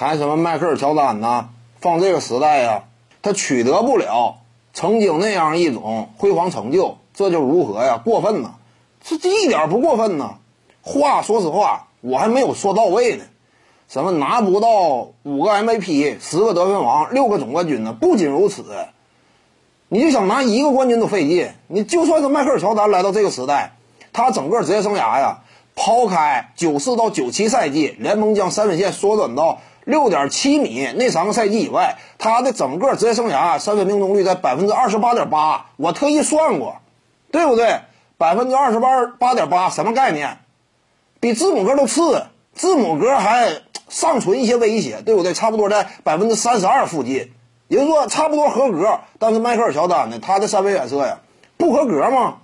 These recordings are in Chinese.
谈什么迈克尔乔丹呐，放这个时代呀，他取得不了曾经那样一种辉煌成就，这就如何呀？过分呐！这这一点不过分呐。话说实话，我还没有说到位呢。什么拿不到五个 MVP，十个得分王，六个总冠军呢？不仅如此，你就想拿一个冠军都费劲。你就算是迈克尔乔丹来到这个时代，他整个职业生涯呀，抛开九四到九七赛季联盟将三分线缩短到六点七米那三个赛季以外，他的整个职业生涯三分命中率在百分之二十八点八。我特意算过，对不对？百分之二十八八点八什么概念？比字母哥都次，字母哥还尚存一些威胁，对不对？差不多在百分之三十二附近，也就是说差不多合格。但是迈克尔乔丹呢，他的三分远射呀，不合格吗？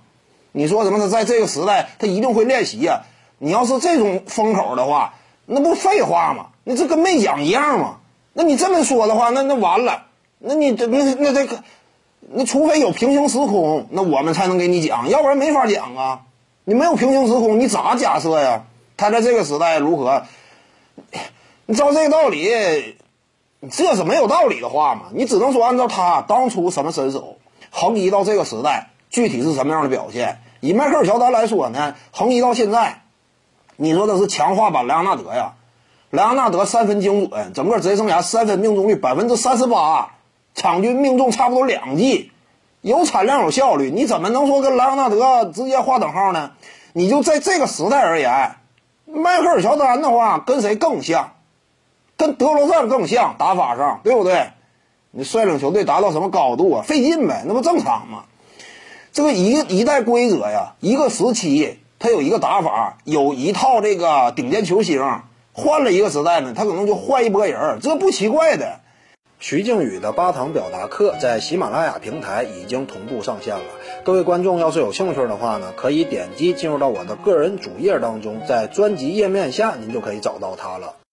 你说什么？他在这个时代，他一定会练习呀。你要是这种风口的话，那不废话吗？你这跟没讲一样嘛？那你这么说的话，那那完了。那你这那那这个，那除非有平行时空，那我们才能给你讲，要不然没法讲啊。你没有平行时空，你咋假设呀？他在这个时代如何？你照这个道理，这是没有道理的话嘛？你只能说按照他当初什么身手，横移到这个时代，具体是什么样的表现？以迈克尔乔丹来说呢，横移到现在，你说的是强化版莱昂纳德呀？莱昂纳德三分精准，整个职业生涯三分命中率百分之三十八，场均命中差不多两记。有产量有效率，你怎么能说跟莱昂纳德直接划等号呢？你就在这个时代而言，迈克尔乔丹的话跟谁更像？跟德罗赞更像打法上，对不对？你率领球队达到什么高度啊？费劲呗，那不正常吗？这个一一代规则呀，一个时期他有一个打法，有一套这个顶尖球星，换了一个时代呢，他可能就换一波人，这不奇怪的。徐静宇的八堂表达课在喜马拉雅平台已经同步上线了。各位观众要是有兴趣的话呢，可以点击进入到我的个人主页当中，在专辑页面下您就可以找到它了。